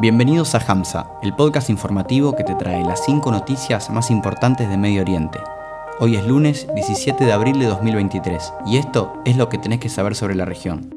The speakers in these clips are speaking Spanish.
Bienvenidos a Hamza, el podcast informativo que te trae las 5 noticias más importantes de Medio Oriente. Hoy es lunes 17 de abril de 2023 y esto es lo que tenés que saber sobre la región.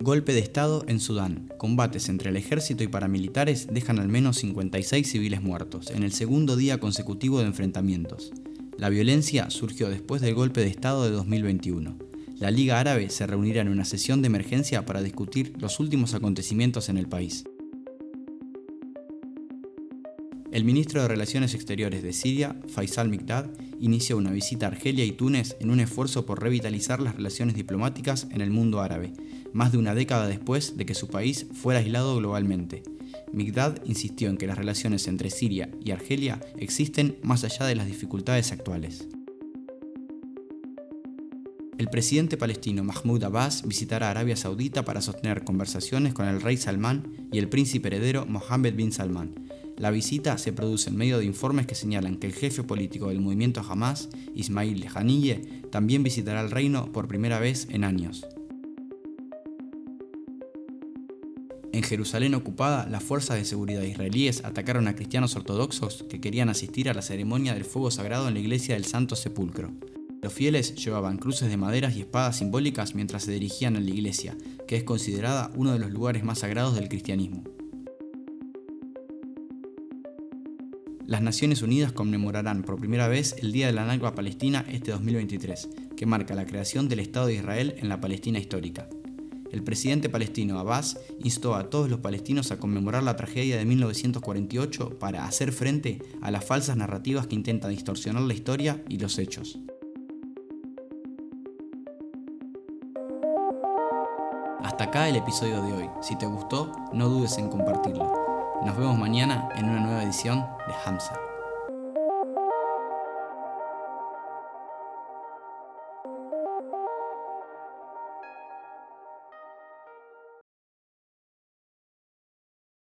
Golpe de Estado en Sudán. Combates entre el ejército y paramilitares dejan al menos 56 civiles muertos en el segundo día consecutivo de enfrentamientos. La violencia surgió después del golpe de Estado de 2021 la Liga Árabe se reunirá en una sesión de emergencia para discutir los últimos acontecimientos en el país. El ministro de Relaciones Exteriores de Siria, Faisal Mikdad, inició una visita a Argelia y Túnez en un esfuerzo por revitalizar las relaciones diplomáticas en el mundo árabe, más de una década después de que su país fuera aislado globalmente. Mikdad insistió en que las relaciones entre Siria y Argelia existen más allá de las dificultades actuales. El presidente palestino Mahmoud Abbas visitará Arabia Saudita para sostener conversaciones con el rey Salman y el príncipe heredero Mohammed bin Salman. La visita se produce en medio de informes que señalan que el jefe político del movimiento Hamas, Ismail Haniyeh, también visitará el reino por primera vez en años. En Jerusalén ocupada, las fuerzas de seguridad israelíes atacaron a cristianos ortodoxos que querían asistir a la ceremonia del fuego sagrado en la iglesia del Santo Sepulcro. Los fieles llevaban cruces de maderas y espadas simbólicas mientras se dirigían a la iglesia, que es considerada uno de los lugares más sagrados del cristianismo. Las Naciones Unidas conmemorarán por primera vez el Día de la Nakba Palestina este 2023, que marca la creación del Estado de Israel en la Palestina histórica. El presidente palestino Abbas instó a todos los palestinos a conmemorar la tragedia de 1948 para hacer frente a las falsas narrativas que intentan distorsionar la historia y los hechos. Hasta acá el episodio de hoy. Si te gustó, no dudes en compartirlo. Nos vemos mañana en una nueva edición de Hamza.